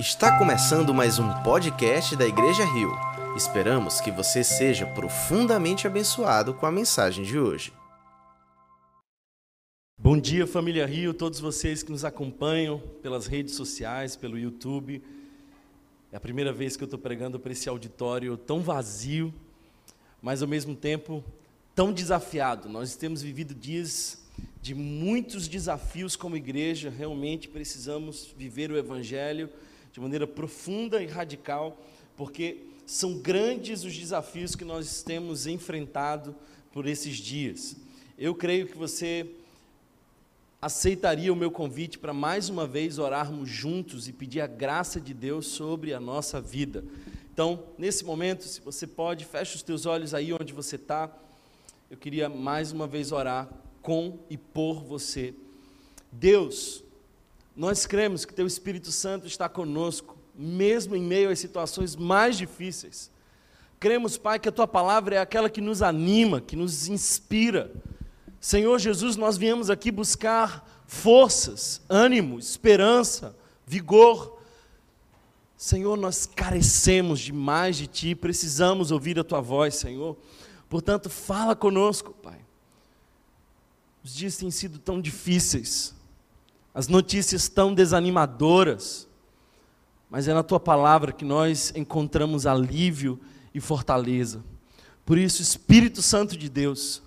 Está começando mais um podcast da Igreja Rio. Esperamos que você seja profundamente abençoado com a mensagem de hoje. Bom dia, família Rio, todos vocês que nos acompanham pelas redes sociais, pelo YouTube. É a primeira vez que eu estou pregando para esse auditório tão vazio, mas ao mesmo tempo tão desafiado. Nós temos vivido dias de muitos desafios como igreja, realmente precisamos viver o Evangelho de maneira profunda e radical, porque são grandes os desafios que nós temos enfrentado por esses dias. Eu creio que você aceitaria o meu convite para mais uma vez orarmos juntos e pedir a graça de Deus sobre a nossa vida. Então, nesse momento, se você pode, feche os teus olhos aí onde você está. Eu queria mais uma vez orar com e por você. Deus, nós cremos que Teu Espírito Santo está conosco, mesmo em meio às situações mais difíceis. Cremos, Pai, que a Tua palavra é aquela que nos anima, que nos inspira. Senhor Jesus, nós viemos aqui buscar forças, ânimo, esperança, vigor. Senhor, nós carecemos demais de Ti, precisamos ouvir a Tua voz, Senhor. Portanto, fala conosco, Pai. Os dias têm sido tão difíceis, as notícias tão desanimadoras, mas é na tua palavra que nós encontramos alívio e fortaleza. Por isso, Espírito Santo de Deus,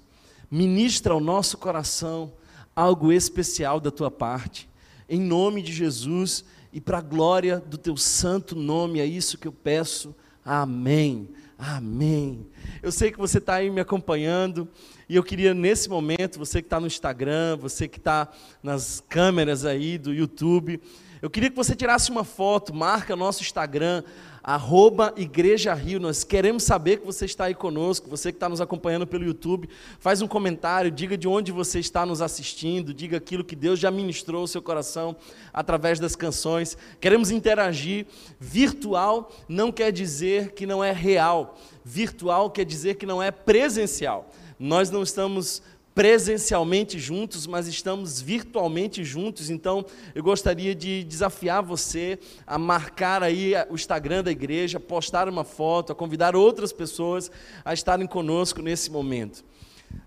ministra ao nosso coração algo especial da tua parte, em nome de Jesus e para a glória do teu santo nome, é isso que eu peço. Amém. Amém. Eu sei que você está aí me acompanhando e eu queria nesse momento, você que está no Instagram, você que está nas câmeras aí do YouTube, eu queria que você tirasse uma foto, marca nosso Instagram, arroba Igreja Rio. Nós queremos saber que você está aí conosco, você que está nos acompanhando pelo YouTube. Faz um comentário, diga de onde você está nos assistindo, diga aquilo que Deus já ministrou ao seu coração através das canções. Queremos interagir. Virtual não quer dizer que não é real, virtual quer dizer que não é presencial. Nós não estamos presencialmente juntos, mas estamos virtualmente juntos. Então, eu gostaria de desafiar você a marcar aí o Instagram da igreja, postar uma foto, a convidar outras pessoas a estarem conosco nesse momento.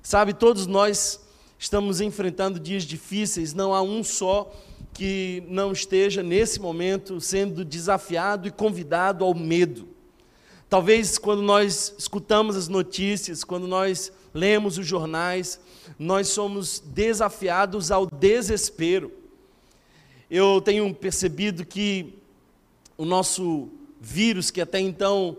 Sabe, todos nós estamos enfrentando dias difíceis, não há um só que não esteja nesse momento sendo desafiado e convidado ao medo. Talvez quando nós escutamos as notícias, quando nós lemos os jornais, nós somos desafiados ao desespero. Eu tenho percebido que o nosso vírus, que até então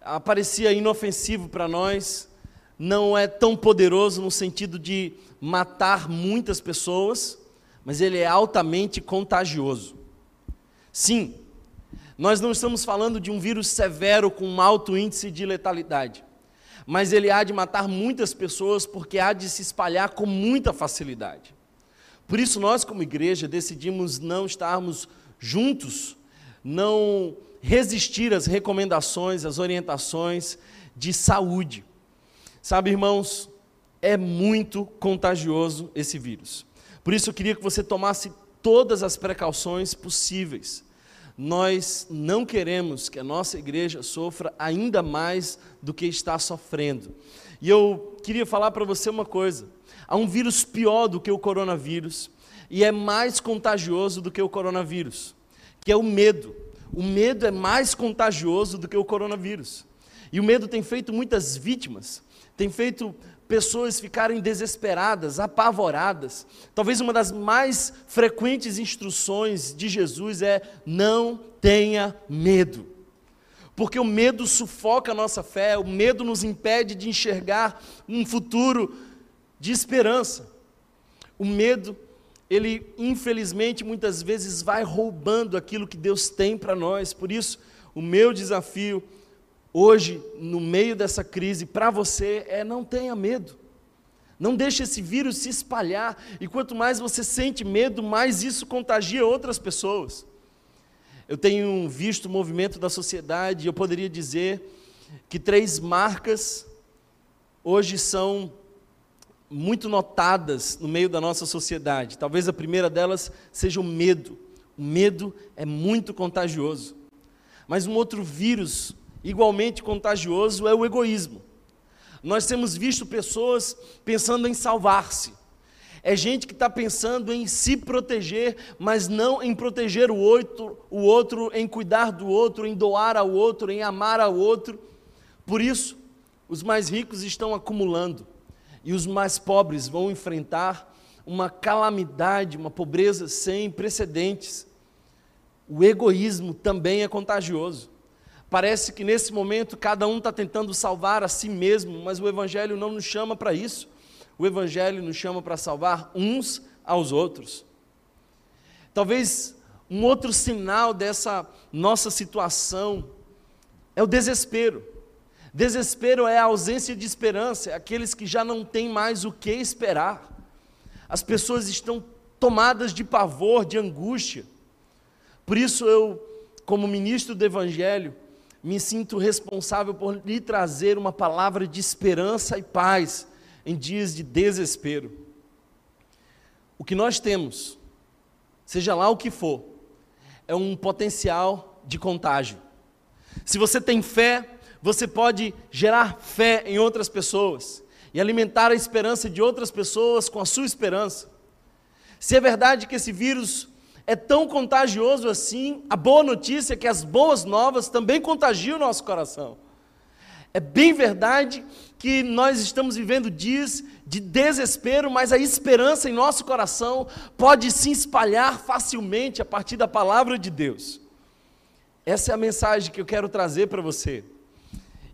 aparecia inofensivo para nós, não é tão poderoso no sentido de matar muitas pessoas, mas ele é altamente contagioso. Sim, nós não estamos falando de um vírus severo com um alto índice de letalidade mas ele há de matar muitas pessoas porque há de se espalhar com muita facilidade. Por isso, nós, como igreja, decidimos não estarmos juntos, não resistir às recomendações, às orientações de saúde. Sabe, irmãos, é muito contagioso esse vírus. Por isso, eu queria que você tomasse todas as precauções possíveis nós não queremos que a nossa igreja sofra ainda mais do que está sofrendo. E eu queria falar para você uma coisa: há um vírus pior do que o coronavírus, e é mais contagioso do que o coronavírus, que é o medo. O medo é mais contagioso do que o coronavírus. E o medo tem feito muitas vítimas, tem feito pessoas ficarem desesperadas, apavoradas. Talvez uma das mais frequentes instruções de Jesus é: não tenha medo. Porque o medo sufoca a nossa fé, o medo nos impede de enxergar um futuro de esperança. O medo, ele infelizmente muitas vezes vai roubando aquilo que Deus tem para nós. Por isso, o meu desafio hoje, no meio dessa crise, para você é não tenha medo. Não deixe esse vírus se espalhar. E quanto mais você sente medo, mais isso contagia outras pessoas. Eu tenho visto o movimento da sociedade, eu poderia dizer que três marcas hoje são muito notadas no meio da nossa sociedade. Talvez a primeira delas seja o medo. O medo é muito contagioso. Mas um outro vírus igualmente contagioso é o egoísmo. Nós temos visto pessoas pensando em salvar-se. É gente que está pensando em se proteger, mas não em proteger o outro, o outro, em cuidar do outro, em doar ao outro, em amar ao outro. Por isso, os mais ricos estão acumulando e os mais pobres vão enfrentar uma calamidade, uma pobreza sem precedentes. O egoísmo também é contagioso. Parece que nesse momento cada um está tentando salvar a si mesmo, mas o Evangelho não nos chama para isso. O Evangelho nos chama para salvar uns aos outros. Talvez um outro sinal dessa nossa situação é o desespero. Desespero é a ausência de esperança, é aqueles que já não têm mais o que esperar. As pessoas estão tomadas de pavor, de angústia. Por isso eu, como ministro do Evangelho, me sinto responsável por lhe trazer uma palavra de esperança e paz em dias de desespero. O que nós temos, seja lá o que for, é um potencial de contágio. Se você tem fé, você pode gerar fé em outras pessoas e alimentar a esperança de outras pessoas com a sua esperança. Se é verdade que esse vírus é tão contagioso assim, a boa notícia é que as boas novas também contagiam o nosso coração. É bem verdade que nós estamos vivendo dias de desespero, mas a esperança em nosso coração pode se espalhar facilmente a partir da palavra de Deus. Essa é a mensagem que eu quero trazer para você.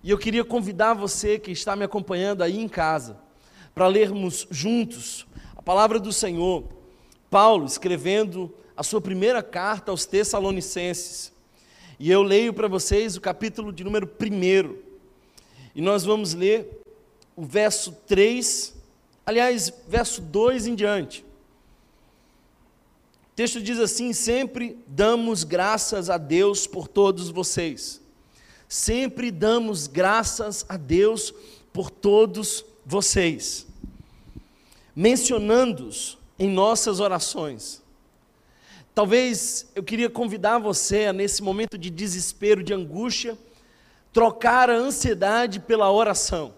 E eu queria convidar você que está me acompanhando aí em casa, para lermos juntos a palavra do Senhor. Paulo escrevendo a sua primeira carta aos Tessalonicenses. E eu leio para vocês o capítulo de número 1. E nós vamos ler o verso 3, aliás, verso 2 em diante. O texto diz assim: Sempre damos graças a Deus por todos vocês sempre damos graças a Deus por todos vocês, mencionando-os em nossas orações. Talvez eu queria convidar você nesse momento de desespero, de angústia, trocar a ansiedade pela oração.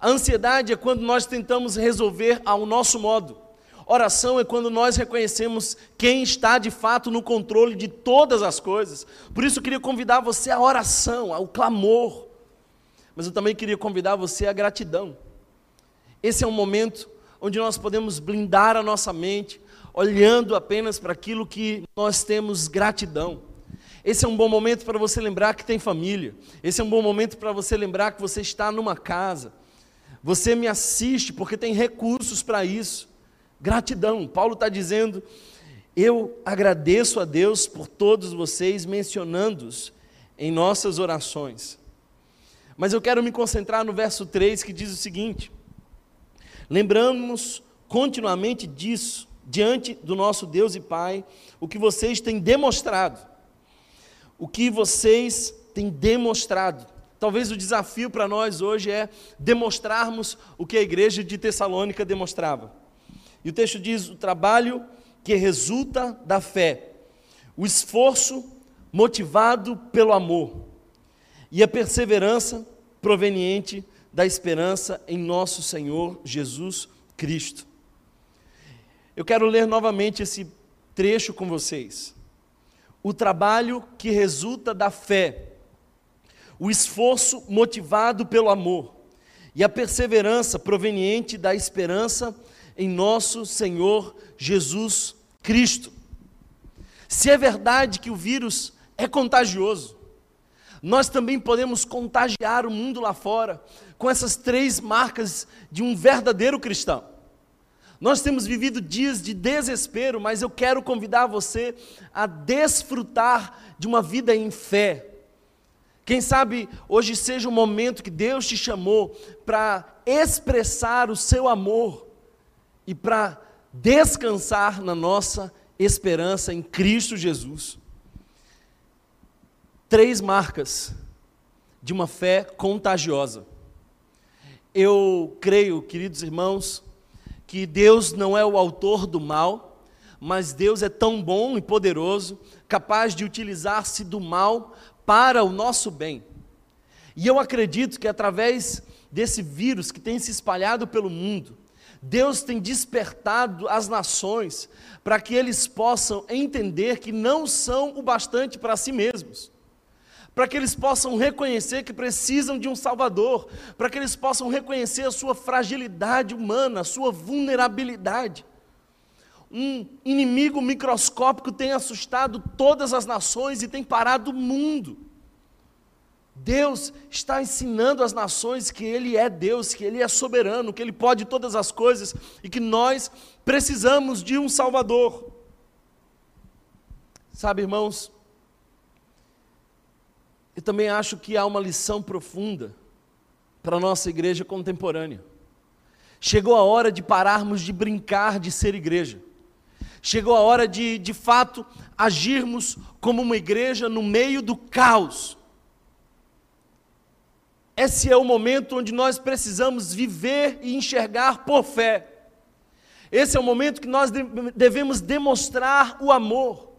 A ansiedade é quando nós tentamos resolver ao nosso modo. Oração é quando nós reconhecemos quem está de fato no controle de todas as coisas. Por isso eu queria convidar você à oração, ao clamor. Mas eu também queria convidar você à gratidão. Esse é um momento onde nós podemos blindar a nossa mente, olhando apenas para aquilo que nós temos gratidão. Esse é um bom momento para você lembrar que tem família. Esse é um bom momento para você lembrar que você está numa casa. Você me assiste porque tem recursos para isso. Gratidão. Paulo está dizendo: Eu agradeço a Deus por todos vocês, mencionando-os em nossas orações. Mas eu quero me concentrar no verso 3 que diz o seguinte: Lembramos continuamente disso, diante do nosso Deus e Pai, o que vocês têm demonstrado. O que vocês têm demonstrado. Talvez o desafio para nós hoje é demonstrarmos o que a igreja de Tessalônica demonstrava. E o texto diz: o trabalho que resulta da fé, o esforço motivado pelo amor e a perseverança proveniente da esperança em nosso Senhor Jesus Cristo. Eu quero ler novamente esse trecho com vocês. O trabalho que resulta da fé, o esforço motivado pelo amor e a perseverança proveniente da esperança em nosso Senhor Jesus Cristo. Se é verdade que o vírus é contagioso, nós também podemos contagiar o mundo lá fora com essas três marcas de um verdadeiro cristão. Nós temos vivido dias de desespero, mas eu quero convidar você a desfrutar de uma vida em fé. Quem sabe hoje seja o momento que Deus te chamou para expressar o seu amor e para descansar na nossa esperança em Cristo Jesus. Três marcas de uma fé contagiosa. Eu creio, queridos irmãos, que Deus não é o autor do mal, mas Deus é tão bom e poderoso, capaz de utilizar-se do mal para o nosso bem. E eu acredito que através desse vírus que tem se espalhado pelo mundo, Deus tem despertado as nações para que eles possam entender que não são o bastante para si mesmos para que eles possam reconhecer que precisam de um Salvador, para que eles possam reconhecer a sua fragilidade humana, a sua vulnerabilidade. Um inimigo microscópico tem assustado todas as nações e tem parado o mundo. Deus está ensinando às nações que Ele é Deus, que Ele é soberano, que Ele pode todas as coisas e que nós precisamos de um Salvador. Sabe, irmãos, eu também acho que há uma lição profunda para a nossa igreja contemporânea. Chegou a hora de pararmos de brincar de ser igreja. Chegou a hora de, de fato, agirmos como uma igreja no meio do caos. Esse é o momento onde nós precisamos viver e enxergar por fé. Esse é o momento que nós devemos demonstrar o amor.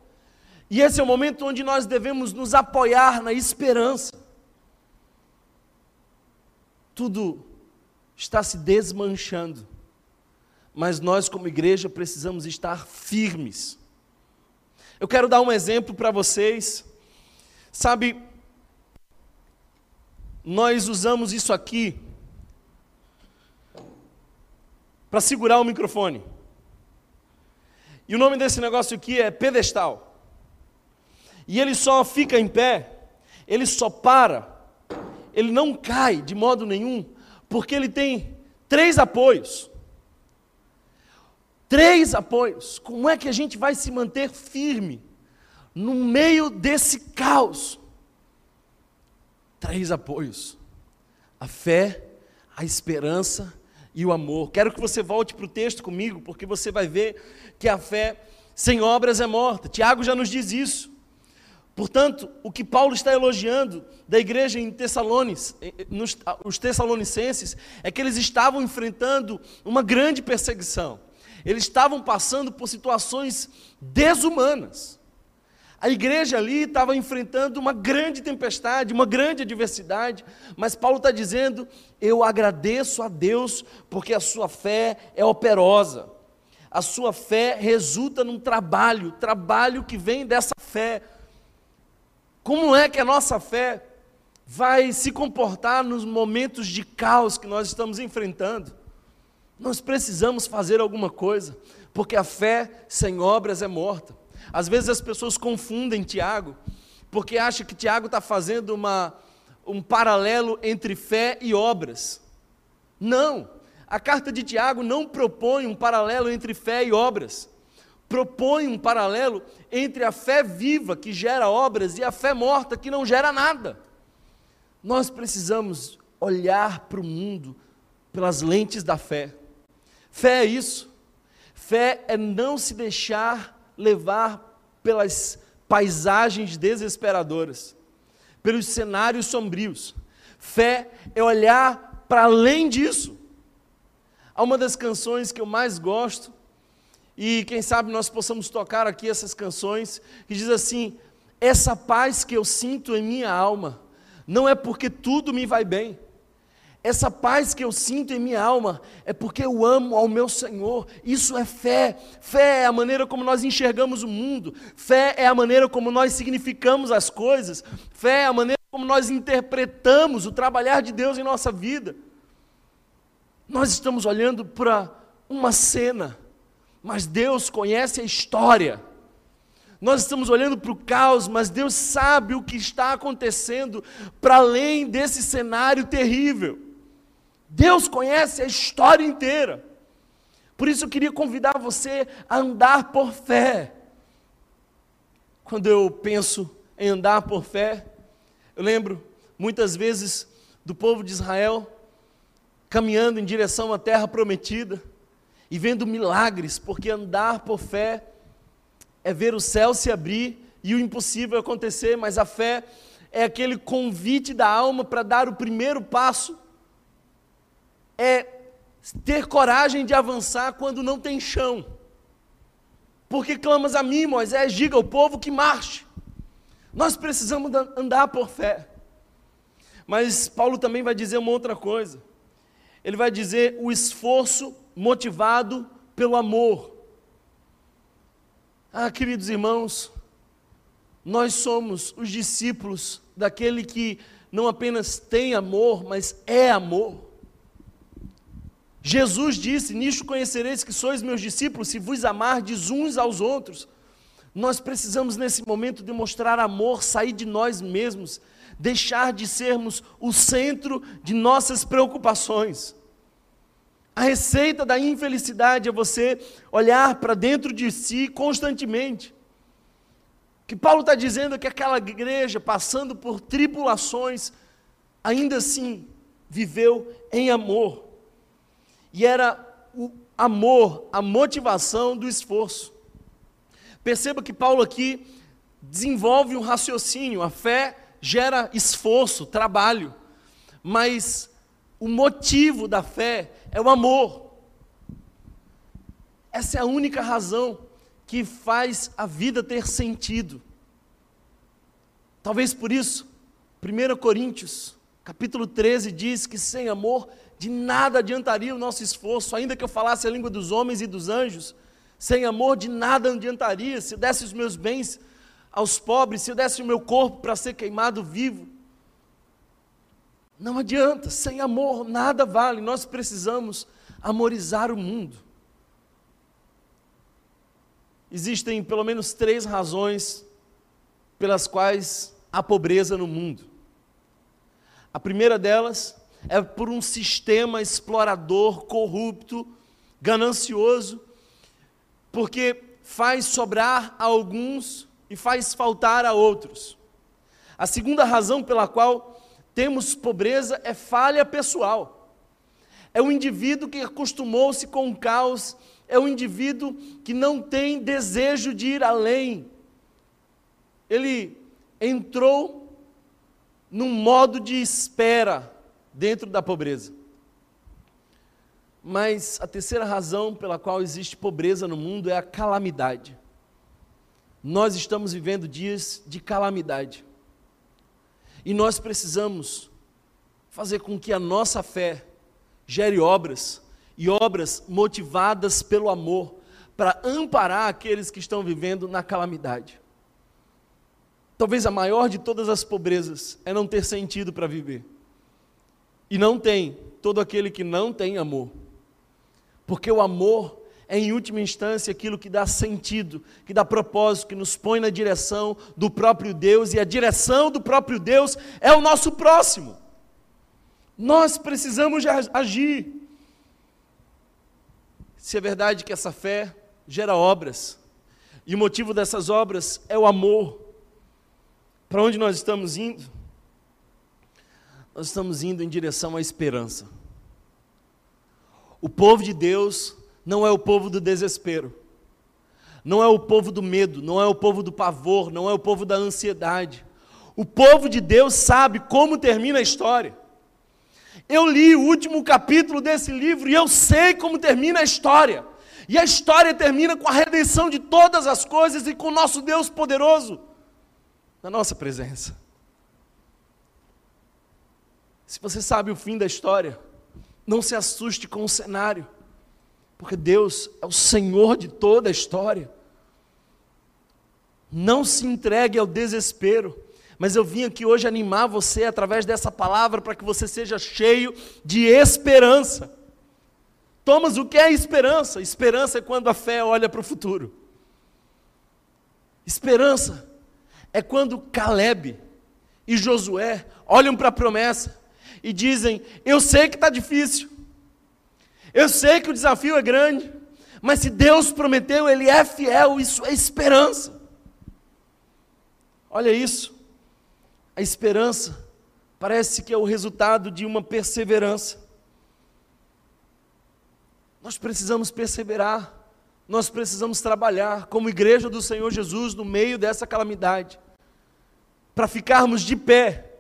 E esse é o momento onde nós devemos nos apoiar na esperança. Tudo está se desmanchando, mas nós, como igreja, precisamos estar firmes. Eu quero dar um exemplo para vocês. Sabe, nós usamos isso aqui para segurar o microfone. E o nome desse negócio aqui é pedestal. E ele só fica em pé, ele só para, ele não cai de modo nenhum, porque ele tem três apoios. Três apoios. Como é que a gente vai se manter firme no meio desse caos? Três apoios: a fé, a esperança e o amor. Quero que você volte para o texto comigo, porque você vai ver que a fé sem obras é morta. Tiago já nos diz isso. Portanto, o que Paulo está elogiando da igreja em Tessalonicenses, nos, os tessalonicenses, é que eles estavam enfrentando uma grande perseguição. Eles estavam passando por situações desumanas. A igreja ali estava enfrentando uma grande tempestade, uma grande adversidade, mas Paulo está dizendo: Eu agradeço a Deus porque a sua fé é operosa. A sua fé resulta num trabalho, trabalho que vem dessa fé como é que a nossa fé vai se comportar nos momentos de caos que nós estamos enfrentando? Nós precisamos fazer alguma coisa, porque a fé sem obras é morta. Às vezes as pessoas confundem Tiago, porque acham que Tiago está fazendo uma, um paralelo entre fé e obras. Não, a carta de Tiago não propõe um paralelo entre fé e obras propõe um paralelo entre a fé viva, que gera obras, e a fé morta, que não gera nada. Nós precisamos olhar para o mundo pelas lentes da fé. Fé é isso. Fé é não se deixar levar pelas paisagens desesperadoras, pelos cenários sombrios. Fé é olhar para além disso. Há uma das canções que eu mais gosto e quem sabe nós possamos tocar aqui essas canções que diz assim: essa paz que eu sinto em minha alma não é porque tudo me vai bem. Essa paz que eu sinto em minha alma é porque eu amo ao meu Senhor. Isso é fé. Fé é a maneira como nós enxergamos o mundo. Fé é a maneira como nós significamos as coisas. Fé é a maneira como nós interpretamos o trabalhar de Deus em nossa vida. Nós estamos olhando para uma cena mas Deus conhece a história. Nós estamos olhando para o caos, mas Deus sabe o que está acontecendo para além desse cenário terrível. Deus conhece a história inteira. Por isso eu queria convidar você a andar por fé. Quando eu penso em andar por fé, eu lembro muitas vezes do povo de Israel caminhando em direção à terra prometida e vendo milagres, porque andar por fé é ver o céu se abrir e o impossível acontecer, mas a fé é aquele convite da alma para dar o primeiro passo, é ter coragem de avançar quando não tem chão. Porque clamas a mim, Moisés, diga ao povo que marche. Nós precisamos andar por fé. Mas Paulo também vai dizer uma outra coisa. Ele vai dizer o esforço motivado pelo amor. Ah, queridos irmãos, nós somos os discípulos daquele que não apenas tem amor, mas é amor. Jesus disse: Nisto conhecereis que sois meus discípulos, se vos amardes uns aos outros. Nós precisamos, nesse momento, demonstrar amor, sair de nós mesmos, deixar de sermos o centro de nossas preocupações. A receita da infelicidade é você olhar para dentro de si constantemente. O que Paulo está dizendo é que aquela igreja, passando por tribulações, ainda assim viveu em amor. E era o amor, a motivação do esforço. Perceba que Paulo aqui desenvolve um raciocínio, a fé gera esforço, trabalho, mas o motivo da fé é o amor. Essa é a única razão que faz a vida ter sentido. Talvez por isso, 1 Coríntios, capítulo 13, diz que sem amor de nada adiantaria o nosso esforço, ainda que eu falasse a língua dos homens e dos anjos, sem amor de nada adiantaria, se eu desse os meus bens aos pobres, se eu desse o meu corpo para ser queimado vivo, não adianta, sem amor nada vale. Nós precisamos amorizar o mundo. Existem pelo menos três razões pelas quais há pobreza no mundo. A primeira delas é por um sistema explorador, corrupto, ganancioso, porque faz sobrar a alguns e faz faltar a outros. A segunda razão pela qual temos pobreza é falha pessoal. É o indivíduo que acostumou-se com o caos, é o indivíduo que não tem desejo de ir além. Ele entrou num modo de espera dentro da pobreza. Mas a terceira razão pela qual existe pobreza no mundo é a calamidade. Nós estamos vivendo dias de calamidade. E nós precisamos fazer com que a nossa fé gere obras, e obras motivadas pelo amor, para amparar aqueles que estão vivendo na calamidade. Talvez a maior de todas as pobrezas é não ter sentido para viver. E não tem todo aquele que não tem amor. Porque o amor é, em última instância, aquilo que dá sentido, que dá propósito, que nos põe na direção do próprio Deus, e a direção do próprio Deus é o nosso próximo. Nós precisamos agir. Se é verdade que essa fé gera obras, e o motivo dessas obras é o amor, para onde nós estamos indo? Nós estamos indo em direção à esperança. O povo de Deus não é o povo do desespero, não é o povo do medo, não é o povo do pavor, não é o povo da ansiedade. O povo de Deus sabe como termina a história. Eu li o último capítulo desse livro e eu sei como termina a história. E a história termina com a redenção de todas as coisas e com o nosso Deus poderoso na nossa presença. Se você sabe o fim da história, não se assuste com o cenário. Porque Deus é o Senhor de toda a história. Não se entregue ao desespero. Mas eu vim aqui hoje animar você através dessa palavra para que você seja cheio de esperança. Thomas, o que é esperança? Esperança é quando a fé olha para o futuro. Esperança é quando Caleb e Josué olham para a promessa e dizem: Eu sei que está difícil, eu sei que o desafio é grande, mas se Deus prometeu, Ele é fiel, isso é esperança. Olha isso, a esperança parece que é o resultado de uma perseverança. Nós precisamos perseverar, nós precisamos trabalhar como igreja do Senhor Jesus no meio dessa calamidade, para ficarmos de pé,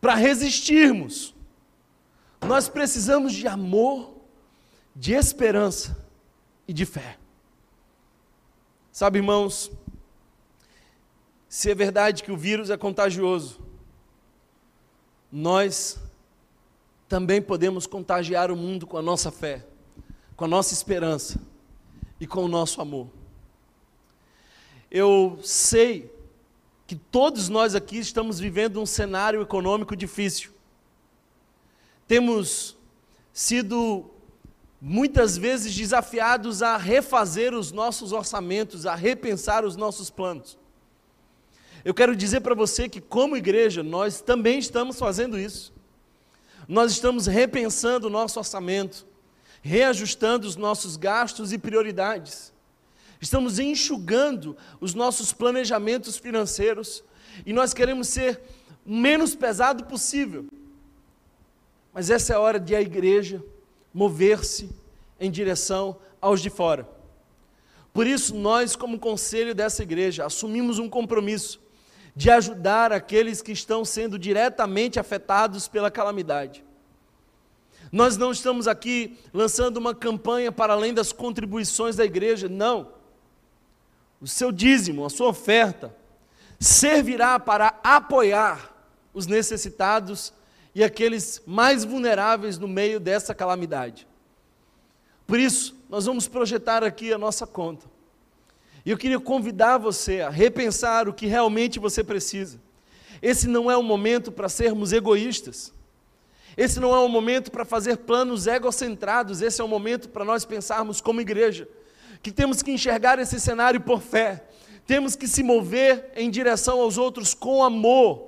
para resistirmos. Nós precisamos de amor de esperança e de fé. Sabe, irmãos, se é verdade que o vírus é contagioso, nós também podemos contagiar o mundo com a nossa fé, com a nossa esperança e com o nosso amor. Eu sei que todos nós aqui estamos vivendo um cenário econômico difícil. Temos sido muitas vezes desafiados a refazer os nossos orçamentos, a repensar os nossos planos. Eu quero dizer para você que, como igreja, nós também estamos fazendo isso. Nós estamos repensando o nosso orçamento, reajustando os nossos gastos e prioridades. Estamos enxugando os nossos planejamentos financeiros e nós queremos ser o menos pesado possível. Mas essa é a hora de a igreja mover-se em direção aos de fora. Por isso, nós, como conselho dessa igreja, assumimos um compromisso de ajudar aqueles que estão sendo diretamente afetados pela calamidade. Nós não estamos aqui lançando uma campanha para além das contribuições da igreja, não. O seu dízimo, a sua oferta, servirá para apoiar os necessitados e aqueles mais vulneráveis no meio dessa calamidade. Por isso, nós vamos projetar aqui a nossa conta. E eu queria convidar você a repensar o que realmente você precisa. Esse não é o momento para sermos egoístas. Esse não é o momento para fazer planos egocentrados. Esse é o momento para nós pensarmos como igreja que temos que enxergar esse cenário por fé. Temos que se mover em direção aos outros com amor.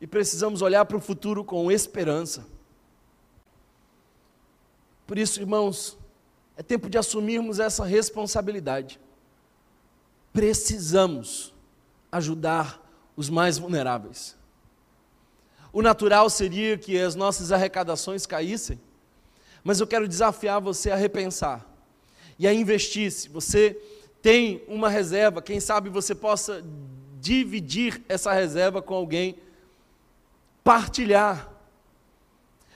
E precisamos olhar para o futuro com esperança. Por isso, irmãos, é tempo de assumirmos essa responsabilidade. Precisamos ajudar os mais vulneráveis. O natural seria que as nossas arrecadações caíssem, mas eu quero desafiar você a repensar e a investir. Se você tem uma reserva, quem sabe você possa dividir essa reserva com alguém, partilhar.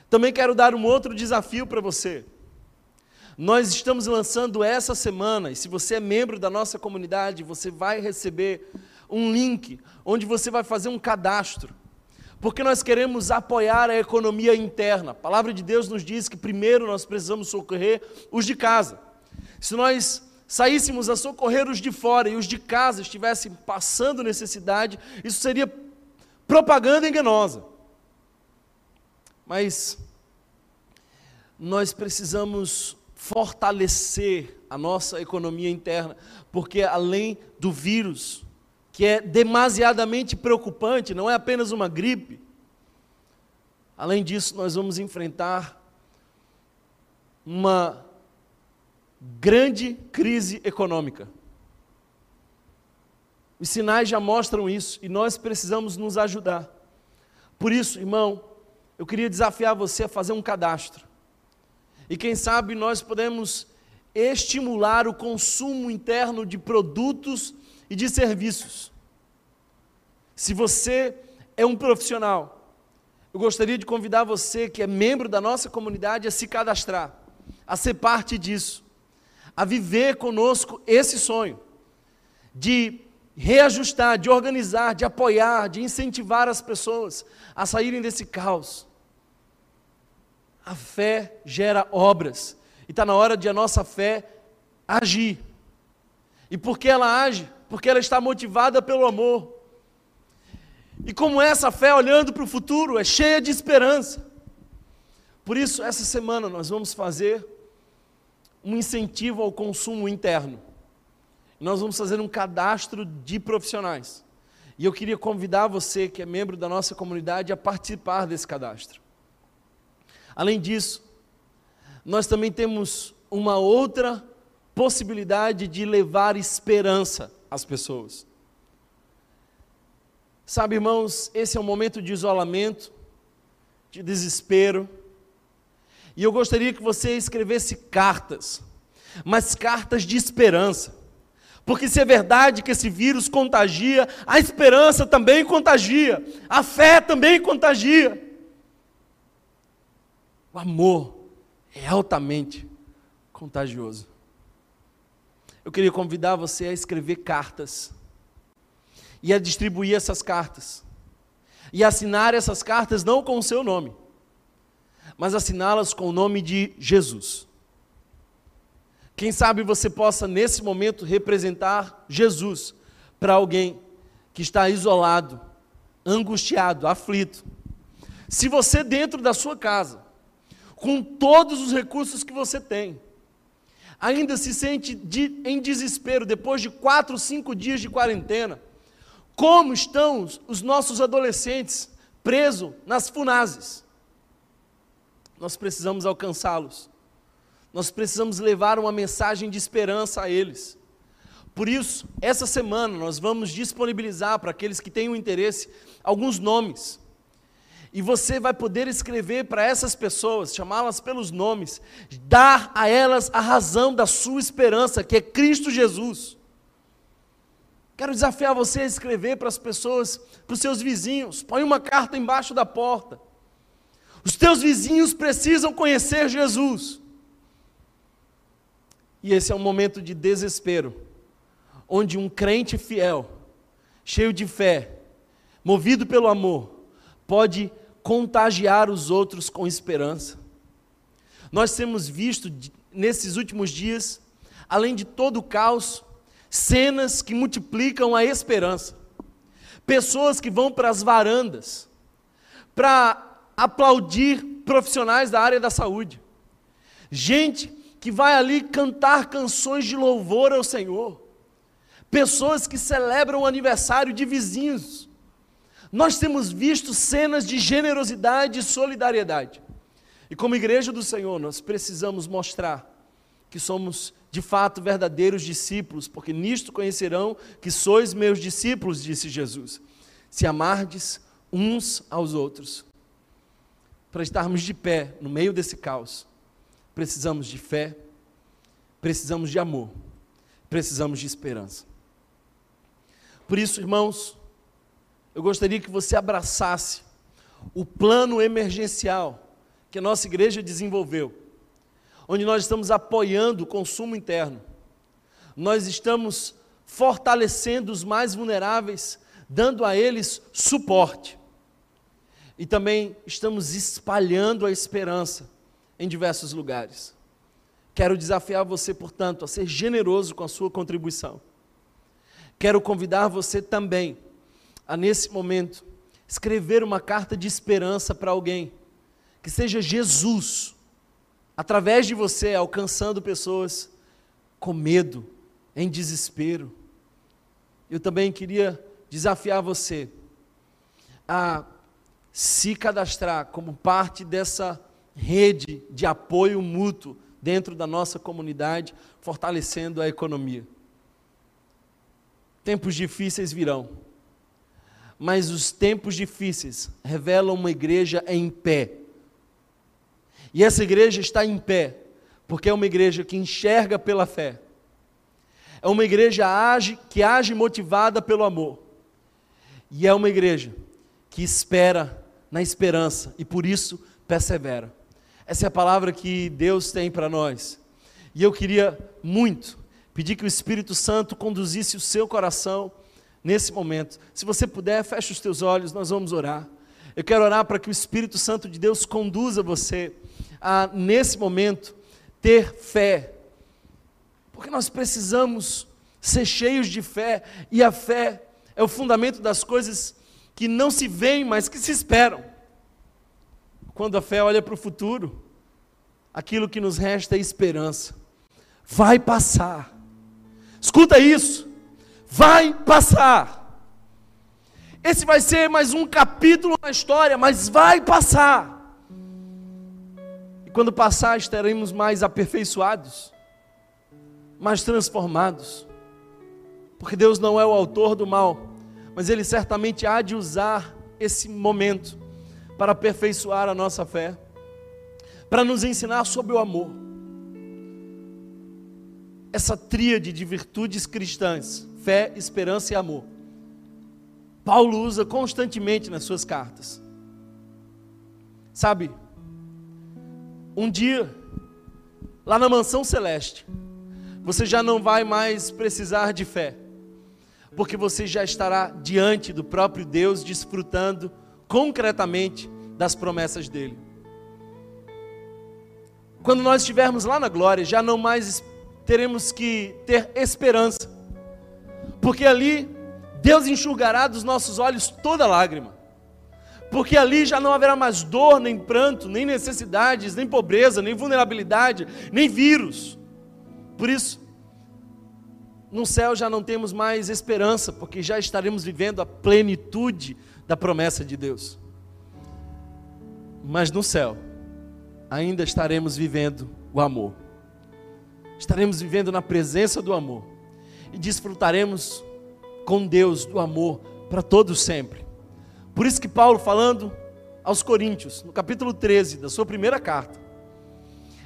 Também quero dar um outro desafio para você. Nós estamos lançando essa semana, e se você é membro da nossa comunidade, você vai receber um link onde você vai fazer um cadastro. Porque nós queremos apoiar a economia interna. A palavra de Deus nos diz que primeiro nós precisamos socorrer os de casa. Se nós saíssemos a socorrer os de fora e os de casa estivessem passando necessidade, isso seria propaganda enganosa. Mas nós precisamos fortalecer a nossa economia interna, porque além do vírus, que é demasiadamente preocupante, não é apenas uma gripe, além disso, nós vamos enfrentar uma grande crise econômica. Os sinais já mostram isso e nós precisamos nos ajudar. Por isso, irmão, eu queria desafiar você a fazer um cadastro. E quem sabe nós podemos estimular o consumo interno de produtos e de serviços. Se você é um profissional, eu gostaria de convidar você, que é membro da nossa comunidade, a se cadastrar, a ser parte disso, a viver conosco esse sonho de reajustar, de organizar, de apoiar, de incentivar as pessoas a saírem desse caos a fé gera obras. E está na hora de a nossa fé agir. E por que ela age? Porque ela está motivada pelo amor. E como essa fé, olhando para o futuro, é cheia de esperança. Por isso, essa semana nós vamos fazer um incentivo ao consumo interno. Nós vamos fazer um cadastro de profissionais. E eu queria convidar você, que é membro da nossa comunidade, a participar desse cadastro. Além disso, nós também temos uma outra possibilidade de levar esperança às pessoas. Sabe, irmãos, esse é um momento de isolamento, de desespero, e eu gostaria que você escrevesse cartas, mas cartas de esperança. Porque se é verdade que esse vírus contagia, a esperança também contagia, a fé também contagia. O amor é altamente contagioso. eu queria convidar você a escrever cartas e a distribuir essas cartas e assinar essas cartas não com o seu nome, mas assiná-las com o nome de Jesus. Quem sabe você possa, nesse momento, representar Jesus para alguém que está isolado, angustiado, aflito. Se você, dentro da sua casa, com todos os recursos que você tem, ainda se sente de, em desespero depois de quatro, cinco dias de quarentena, como estão os nossos adolescentes presos nas funazes? Nós precisamos alcançá-los. Nós precisamos levar uma mensagem de esperança a eles. Por isso, essa semana nós vamos disponibilizar para aqueles que tenham interesse alguns nomes. E você vai poder escrever para essas pessoas, chamá-las pelos nomes, dar a elas a razão da sua esperança, que é Cristo Jesus. Quero desafiar você a escrever para as pessoas, para os seus vizinhos, põe uma carta embaixo da porta. Os teus vizinhos precisam conhecer Jesus. E esse é um momento de desespero, onde um crente fiel, cheio de fé, movido pelo amor, pode contagiar os outros com esperança. Nós temos visto nesses últimos dias, além de todo o caos, cenas que multiplicam a esperança. Pessoas que vão para as varandas para aplaudir profissionais da área da saúde. Gente que vai ali cantar canções de louvor ao Senhor. Pessoas que celebram o aniversário de vizinhos. Nós temos visto cenas de generosidade e solidariedade. E como igreja do Senhor, nós precisamos mostrar que somos de fato verdadeiros discípulos, porque nisto conhecerão que sois meus discípulos, disse Jesus, se amardes uns aos outros. Para estarmos de pé no meio desse caos, precisamos de fé, precisamos de amor, precisamos de esperança. Por isso, irmãos, eu gostaria que você abraçasse o plano emergencial que a nossa igreja desenvolveu, onde nós estamos apoiando o consumo interno, nós estamos fortalecendo os mais vulneráveis, dando a eles suporte, e também estamos espalhando a esperança em diversos lugares. Quero desafiar você, portanto, a ser generoso com a sua contribuição. Quero convidar você também a, nesse momento, escrever uma carta de esperança para alguém, que seja Jesus, através de você, alcançando pessoas com medo, em desespero. Eu também queria desafiar você a se cadastrar como parte dessa rede de apoio mútuo dentro da nossa comunidade, fortalecendo a economia. Tempos difíceis virão, mas os tempos difíceis revelam uma igreja em pé. E essa igreja está em pé, porque é uma igreja que enxerga pela fé. É uma igreja age, que age motivada pelo amor. E é uma igreja que espera na esperança e por isso persevera. Essa é a palavra que Deus tem para nós. E eu queria muito pedir que o Espírito Santo conduzisse o seu coração nesse momento. Se você puder, feche os teus olhos, nós vamos orar. Eu quero orar para que o Espírito Santo de Deus conduza você a, nesse momento, ter fé. Porque nós precisamos ser cheios de fé, e a fé é o fundamento das coisas que não se veem, mas que se esperam. Quando a fé olha para o futuro, aquilo que nos resta é esperança. Vai passar. Escuta isso. Vai passar. Esse vai ser mais um capítulo na história, mas vai passar. E quando passar, estaremos mais aperfeiçoados, mais transformados. Porque Deus não é o autor do mal, mas Ele certamente há de usar esse momento para aperfeiçoar a nossa fé, para nos ensinar sobre o amor. Essa tríade de virtudes cristãs, fé, esperança e amor. Paulo usa constantemente nas suas cartas. Sabe, um dia, lá na mansão celeste, você já não vai mais precisar de fé, porque você já estará diante do próprio Deus, desfrutando concretamente das promessas dele. Quando nós estivermos lá na glória, já não mais teremos que ter esperança, porque ali Deus enxugará dos nossos olhos toda lágrima, porque ali já não haverá mais dor, nem pranto, nem necessidades, nem pobreza, nem vulnerabilidade, nem vírus. Por isso, no céu já não temos mais esperança, porque já estaremos vivendo a plenitude da promessa de Deus. Mas no céu, ainda estaremos vivendo o amor. Estaremos vivendo na presença do amor e desfrutaremos com Deus do amor para todos sempre. Por isso que Paulo falando aos Coríntios, no capítulo 13 da sua primeira carta,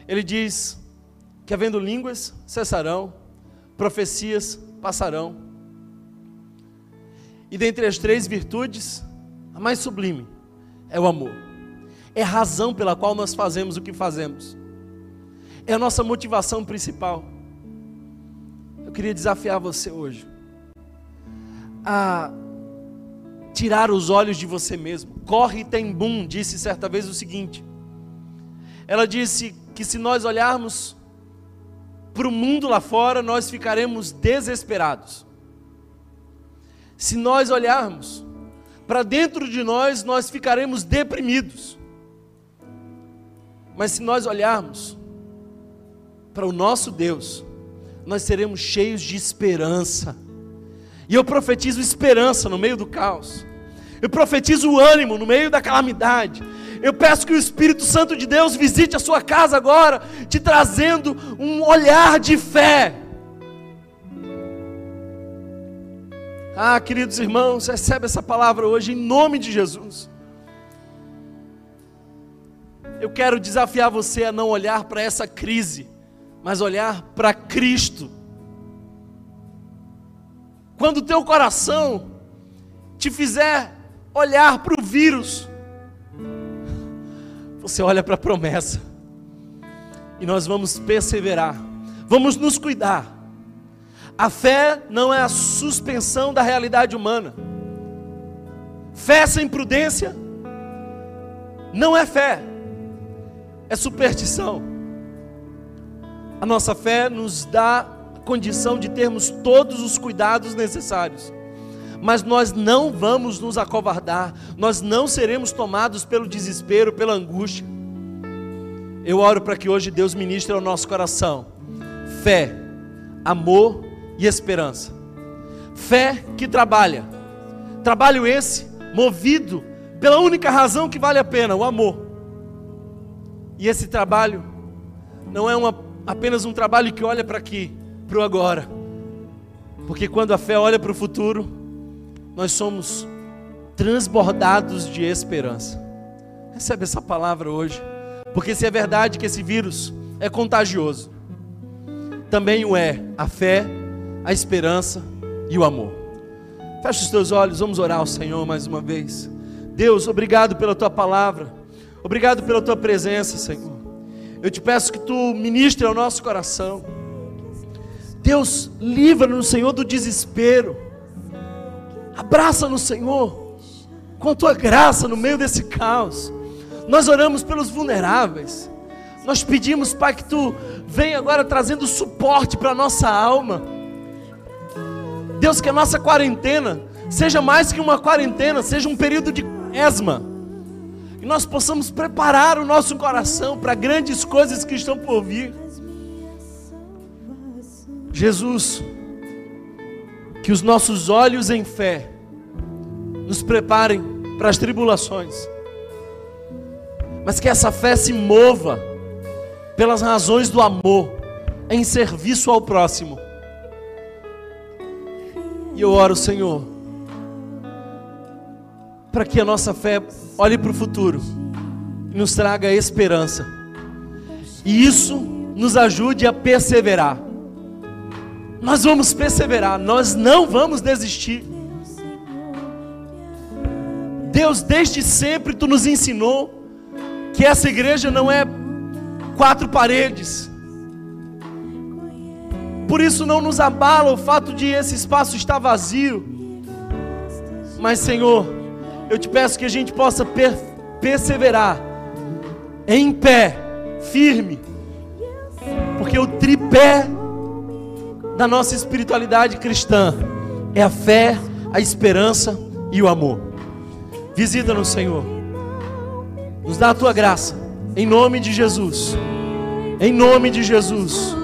ele diz que havendo línguas cessarão, profecias passarão. E dentre as três virtudes, a mais sublime é o amor é a razão pela qual nós fazemos o que fazemos, é a nossa motivação principal. Queria desafiar você hoje a tirar os olhos de você mesmo. Corre Tembum disse certa vez o seguinte: ela disse que se nós olharmos para o mundo lá fora, nós ficaremos desesperados. Se nós olharmos para dentro de nós, nós ficaremos deprimidos. Mas se nós olharmos para o nosso Deus, nós seremos cheios de esperança. E eu profetizo esperança no meio do caos. Eu profetizo ânimo no meio da calamidade. Eu peço que o Espírito Santo de Deus visite a sua casa agora, te trazendo um olhar de fé. Ah, queridos irmãos, recebe essa palavra hoje em nome de Jesus eu quero desafiar você a não olhar para essa crise, mas olhar para Cristo. Quando o teu coração te fizer olhar para o vírus, você olha para a promessa, e nós vamos perseverar, vamos nos cuidar. A fé não é a suspensão da realidade humana. Fé sem prudência não é fé é superstição. A nossa fé nos dá a condição de termos todos os cuidados necessários. Mas nós não vamos nos acovardar, nós não seremos tomados pelo desespero, pela angústia. Eu oro para que hoje Deus ministre ao nosso coração fé, amor e esperança. Fé que trabalha, trabalho esse movido pela única razão que vale a pena, o amor. E esse trabalho não é uma, apenas um trabalho que olha para aqui, para o agora. Porque quando a fé olha para o futuro, nós somos transbordados de esperança. Recebe essa palavra hoje. Porque se é verdade que esse vírus é contagioso, também o é a fé, a esperança e o amor. Feche os teus olhos, vamos orar ao Senhor mais uma vez. Deus, obrigado pela tua palavra. Obrigado pela tua presença, Senhor. Eu te peço que tu ministre ao nosso coração. Deus, livra-nos, Senhor, do desespero. Abraça no Senhor, com a tua graça no meio desse caos. Nós oramos pelos vulneráveis. Nós pedimos, Pai, que tu venha agora trazendo suporte para a nossa alma. Deus, que a nossa quarentena seja mais que uma quarentena, seja um período de esma que nós possamos preparar o nosso coração para grandes coisas que estão por vir. Jesus, que os nossos olhos em fé nos preparem para as tribulações, mas que essa fé se mova pelas razões do amor, em serviço ao próximo. E eu oro, Senhor, para que a nossa fé olhe para o futuro e nos traga esperança. E isso nos ajude a perseverar. Nós vamos perseverar, nós não vamos desistir. Deus, desde sempre tu nos ensinou que essa igreja não é quatro paredes. Por isso não nos abala o fato de esse espaço estar vazio. Mas, Senhor, eu te peço que a gente possa per perseverar em pé, firme, porque o tripé da nossa espiritualidade cristã é a fé, a esperança e o amor. Visita-nos, Senhor. Nos dá a tua graça, em nome de Jesus. Em nome de Jesus.